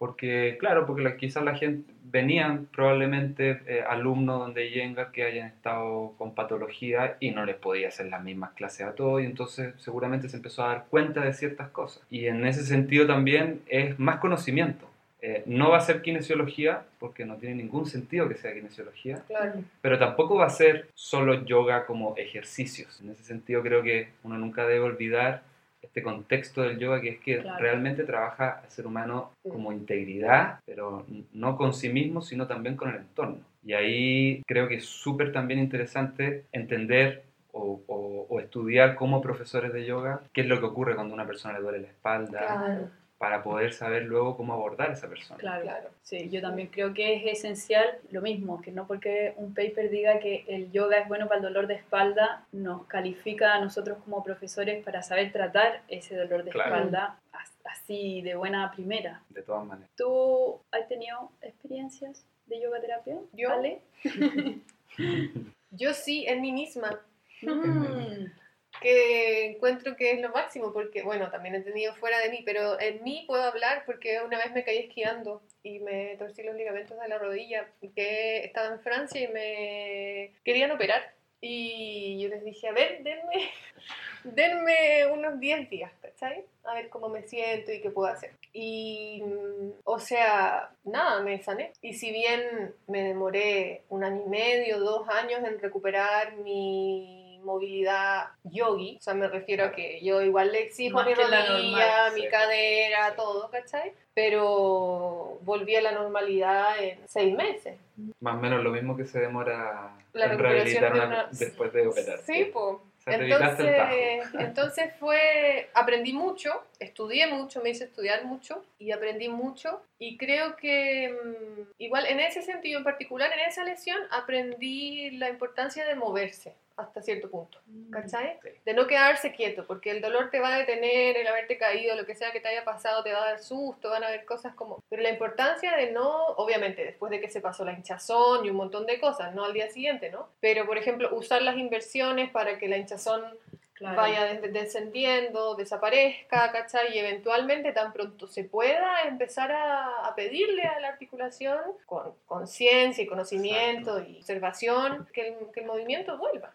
Porque, claro, porque la- quizás la gente, venían probablemente eh, alumnos donde Yengar que hayan estado con patología y no les podía hacer las mismas clases a todos y entonces seguramente se empezó a dar cuenta de ciertas cosas. Y en ese sentido también es más conocimiento. Eh, no va a ser kinesiología, porque no tiene ningún sentido que sea kinesiología, Claro. pero tampoco va a ser solo yoga como ejercicios. En ese sentido creo que uno nunca debe olvidar este contexto del yoga, que es que Claro. realmente trabaja al ser humano como integridad, pero no con sí mismo, sino también con el entorno. Y ahí creo que es súper también interesante entender o, o- o estudiar como profesores de yoga qué es lo que ocurre cuando a una persona le duele la espalda, Claro. Para poder saber luego cómo abordar a esa persona. Claro. Claro. Sí, yo también creo que es esencial lo mismo, que no porque un paper diga que el yoga es bueno para el dolor de espalda, nos califica a nosotros como profesores para saber tratar ese dolor de Claro. espalda as- así de buena primera. De todas maneras. ¿Tú has tenido experiencias de yoga terapia? ¿Yo? ¿Ale? *laughs* *laughs* Yo sí, en mí misma. Mm, que encuentro que es lo máximo, porque bueno, también he tenido fuera de mí, pero en mí puedo hablar porque una vez me caí esquiando y me torcí los ligamentos de la rodilla, que estaba en Francia y me querían operar. Y yo les dije, a ver, denme, *laughs* denme unos 10 días, ¿cachai? A ver cómo me siento y qué puedo hacer. Y, mm, o sea, nada, me sané. Y si bien me demoré un año y medio, dos años en recuperar mi movilidad yogi, o sea, me refiero a que yo igual le exijo Más mi rodilla, normal, mi sí. cadera, todo, ¿cachai? Pero volví a la normalidad en seis meses. Más o menos lo mismo que se demora La en recuperación rehabilitar de una- después de operar. Sí, pues. O sea. Entonces, *laughs* entonces fue, aprendí mucho, estudié mucho, me hice estudiar mucho y aprendí mucho y creo que mm, igual en ese sentido en particular, en esa lesión, aprendí la importancia de moverse hasta cierto punto, ¿cachai? Sí. De no quedarse quieto, porque el dolor te va a detener, el haberte caído, lo que sea que te haya pasado, te va a dar susto, van a haber cosas como... Pero la importancia de no, obviamente, después de que se pasó la hinchazón y un montón de cosas, no al día siguiente, ¿no? Pero, por ejemplo, usar las inversiones para que la hinchazón Claro. vaya des- descendiendo, desaparezca, ¿cachai? Y eventualmente, tan pronto se pueda, empezar a, a pedirle a la articulación con conciencia y conocimiento y observación que el, que el movimiento vuelva.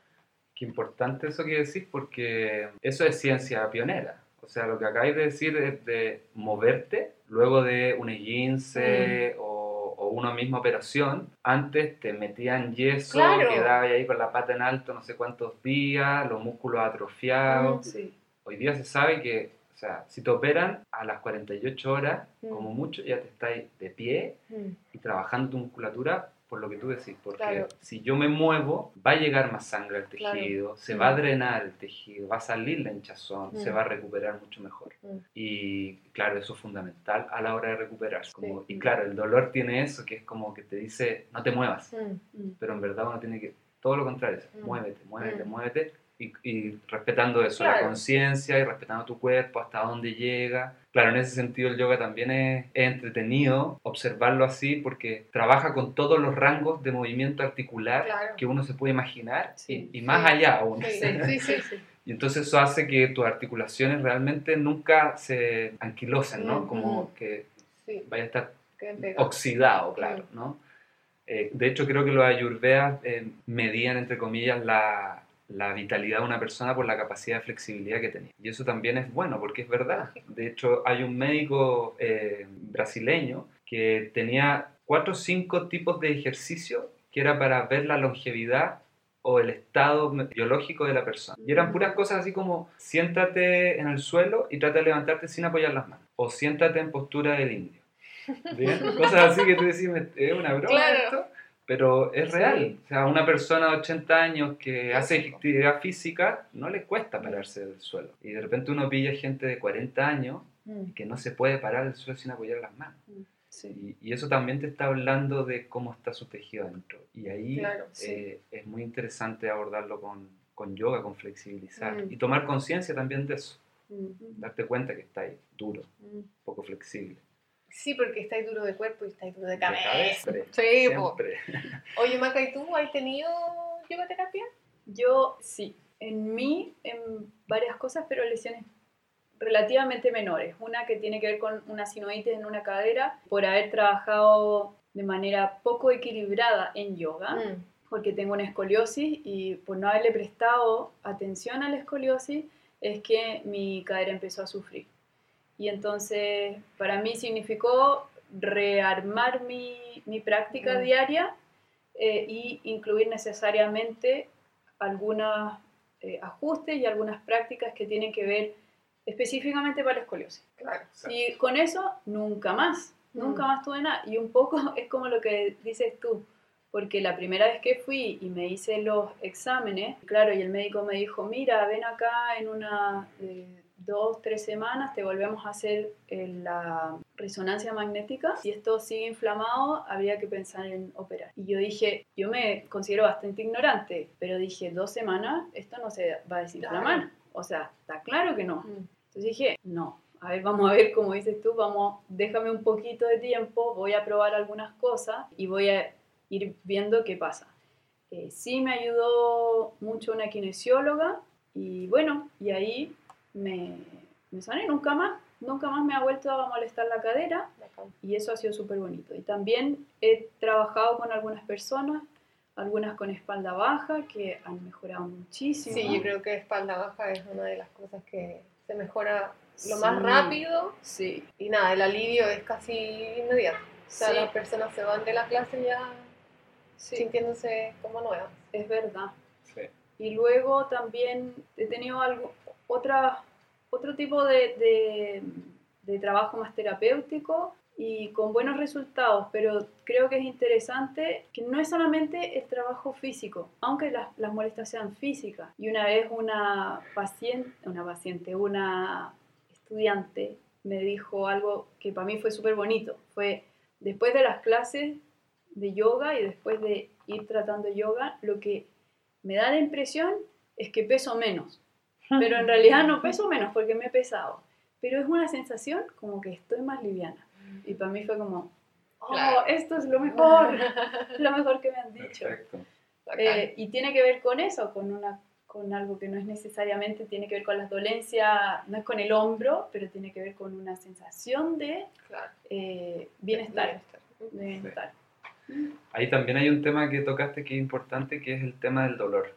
Qué importante eso que decís porque eso es ciencia pionera. O sea, lo que acabáis de decir es de moverte luego de un esguince o, o una misma operación. Antes te metían yeso, Claro. quedabas ahí con la pata en alto no sé cuántos días, los músculos atrofiados. Sí. Hoy día se sabe que, o sea, si te operan a las 48 horas, Mm. como mucho, ya te estáis de pie y trabajando tu musculatura por lo que tú decís, porque Claro. si yo me muevo, va a llegar más sangre al Claro. tejido, se Mm. va a drenar el tejido, va a salir la hinchazón, Mm. se va a recuperar mucho mejor. Mm. Y claro, eso es fundamental a la hora de recuperarse. Como- Sí. Y claro, el dolor tiene eso, que es como que te dice, no te muevas, Mm. Mm. pero en verdad uno tiene que, todo lo contrario, es, Mm. muévete, muévete, muévete. Y, y respetando eso, la Claro. conciencia y respetando tu cuerpo, hasta dónde llega. Claro, en ese sentido el yoga también es, es entretenido observarlo así porque trabaja con todos los rangos de movimiento articular Claro. que uno se puede imaginar Sí, y, y más sí, allá aún. Sí, Sí, sí. *laughs* Y entonces eso hace que tus articulaciones realmente nunca se anquilosen, ¿no? Como que vaya a estar oxidado, claro, ¿no? Eh, de hecho, creo que los ayurvedas eh, medían, entre comillas, la, la vitalidad de una persona por la capacidad de flexibilidad que tenía. Y eso también es bueno, porque es verdad. De hecho, hay un médico eh, brasileño que tenía cuatro o cinco tipos de ejercicio que era para ver la longevidad o el estado biológico de la persona. Y eran puras cosas así como siéntate en el suelo y trata de levantarte sin apoyar las manos. O siéntate en postura del indio. ¿Bien? *laughs* Cosas así que tú decís, "Me- es una broma Claro. esto", pero es real. O sea, una persona de 80 años que hace actividad física no le cuesta pararse del suelo. Y de repente uno pilla gente de 40 años Mm. que no se puede parar del suelo sin apoyar las manos. Sí. Y, y eso también te está hablando de cómo está su tejido adentro. Y ahí Claro, sí. eh, es muy interesante abordarlo con, con yoga, con flexibilizar. Mm. Y tomar conciencia también de eso. Mm. Darte cuenta que está ahí, duro, Mm. poco flexible. Sí, porque estáis duro de cuerpo y estáis duro de De cabeza. cabeza, Sí, po. siempre. Oye, Maca, ¿y tú has tenido yoga terapia? Yo sí, en mí, en varias cosas, pero lesiones relativamente menores. Una que tiene que ver con una sinovitis en una cadera por haber trabajado de manera poco equilibrada en yoga, Mm. porque tengo una escoliosis y por no haberle prestado atención a la escoliosis es que mi cadera empezó a sufrir. Y entonces para mí significó rearmar mi, mi práctica Mm. diaria eh, y incluir necesariamente algunos eh, ajustes y algunas prácticas que tienen que ver específicamente para la escoliosis. Claro. Y con eso, nunca más, nunca Mm. más tuve nada. Y un poco *laughs* es como lo que dices tú, porque la primera vez que fui y me hice los exámenes, claro, y el médico me dijo, mira, ven acá en una, eh, dos, tres semanas, te volvemos a hacer eh, la resonancia magnética. Si esto sigue inflamado, habría que pensar en operar. Y yo dije, yo me considero bastante ignorante, pero dije, dos semanas, esto no se va a desinflamar. Claro. O sea, está claro que no. Mm. Entonces dije, no, a ver, vamos a ver, como dices tú, vamos, déjame un poquito de tiempo, voy a probar algunas cosas y voy a ir viendo qué pasa. Eh, sí me ayudó mucho una kinesióloga y bueno, y ahí me, me sané, nunca más, nunca más me ha vuelto a molestar la cadera y eso ha sido súper bonito. Y también he trabajado con algunas personas, algunas con espalda baja, que han mejorado muchísimo. Sí, yo creo que espalda baja es una de las cosas que se mejora lo Sí. más rápido Sí, y nada, el alivio es casi inmediato. O sea, Sí. las personas se van de la clase ya sí, sintiéndose como nuevas. es verdad. Sí. Y luego también he tenido algo, otra, otro tipo de, de- de trabajo más terapéutico y con buenos resultados, pero creo que es interesante que no es solamente el trabajo físico, aunque las, las molestias sean físicas. Y una vez una paciente, una paciente, una estudiante me dijo algo que para mí fue súper bonito. Fue después de las clases de yoga y después de ir tratando yoga, lo que me da la impresión es que peso menos. Pero en realidad no peso menos porque me he pesado. Pero es una sensación como que estoy más liviana. Y para mí fue como, oh, Claro. esto es lo mejor, *laughs* lo mejor que me han dicho. Eh, y tiene que ver con eso, con, una, con algo que no es necesariamente, tiene que ver con las dolencias, no es con el hombro, pero tiene que ver con una sensación de claro. eh, bienestar. Bienestar. de bienestar. Ahí también hay un tema que tocaste que es importante, que es el tema del dolor.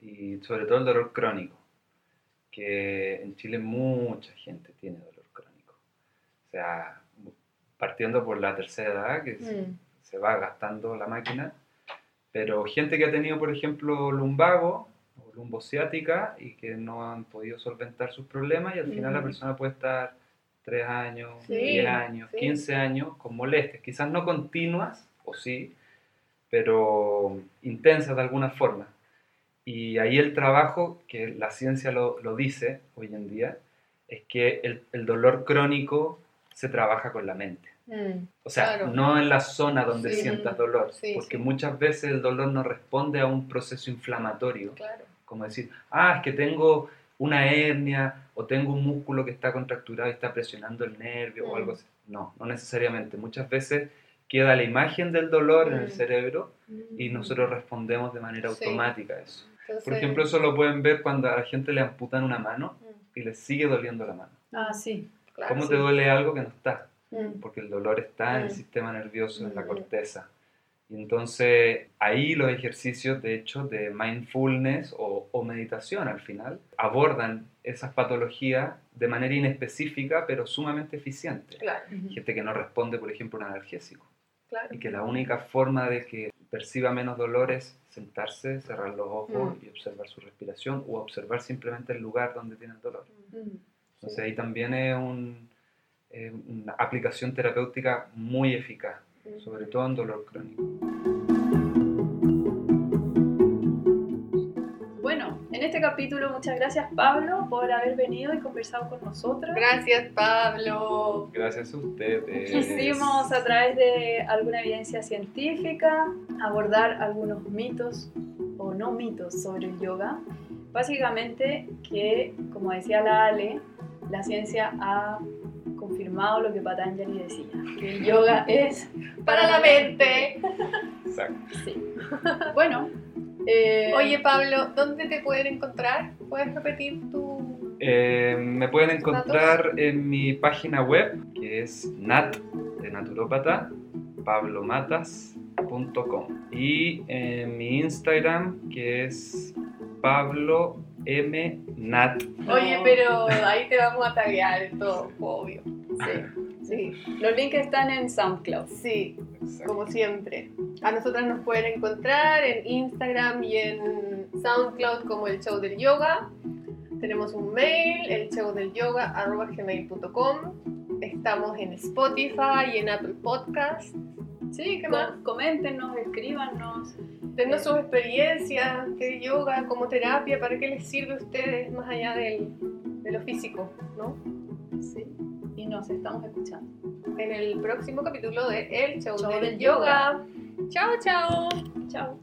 Y sobre todo el dolor crónico. Que en Chile mucha gente tiene dolor crónico. O sea, partiendo por la tercera edad, que se- Mm. se va gastando la máquina. Pero gente que ha tenido, por ejemplo, lumbago o lumbociática y que no han podido solventar sus problemas y al final la Mm. persona puede estar 3 años, Sí, 10 años, sí. 15 años con molestias, quizás no continuas, o sí, pero intensas de alguna forma. Y ahí el trabajo, que la ciencia lo, lo dice hoy en día, es que el, el dolor crónico se trabaja con la mente. Mm. O sea, Claro. no en la zona donde Sí. sientas dolor, Sí, porque sí. muchas veces el dolor no responde a un proceso inflamatorio, Claro. como decir, ah, es que tengo una hernia o tengo un músculo que está contracturado y está presionando el nervio o Mm. algo así. No, no necesariamente. Muchas veces queda la imagen del dolor en el Mm. cerebro y nosotros respondemos de manera automática a eso. Entonces, Por ejemplo, eso lo pueden ver cuando a la gente le amputan una mano mm, y le sigue doliendo la mano. Ah, sí. claro, ¿Cómo sí. te duele algo que no está? Mm. porque el dolor está en el Mm. sistema nervioso, en la Mm. corteza. Y entonces ahí los ejercicios, de hecho, de mindfulness o, o meditación al final, abordan esas patologías de manera inespecífica, pero sumamente eficiente. Claro, Gente que no responde, por ejemplo, a un analgésico. claro. Y que la única forma de que perciba menos dolor es sentarse, cerrar los ojos Mm. y observar su respiración o observar simplemente el lugar donde tiene el dolor. Mm. Entonces ahí también es un- eh, una aplicación terapéutica muy eficaz, Mm. sobre todo en dolor crónico. En este capítulo muchas gracias Pablo por haber venido y conversado con nosotros. Gracias, Pablo. Gracias a ustedes. Quisimos a través de alguna evidencia científica abordar algunos mitos o no mitos sobre el yoga. Básicamente que, como decía la Ale, la ciencia ha confirmado lo que Patanjali decía, que el yoga es Para la mente. Exacto. Sí. Bueno, eh, Oye, Pablo, ¿dónde te pueden encontrar? ¿Puedes repetir tu...? Eh, me pueden encontrar en mi página web, que es nat, de naturópata, pablomatas.com. Y en mi Instagram, que es Pablo M. Nat. Oye, pero ahí te vamos a taguear todo, obvio. Sí. Sí, Los links están en SoundCloud. sí, Exacto. como siempre. A nosotras nos pueden encontrar en Instagram y en SoundCloud como el show del yoga. Tenemos un mail, el show del yoga Estamos en Spotify y en Apple Podcast. Sí, ¿qué más? Com- Coméntenos, escríbanos. Denos sus experiencias de yoga como terapia, para qué les sirve a ustedes más allá del, de lo físico, ¿no? Sí nos estamos escuchando. En el próximo capítulo de El Show, del, yoga. Chao, chao. Chao.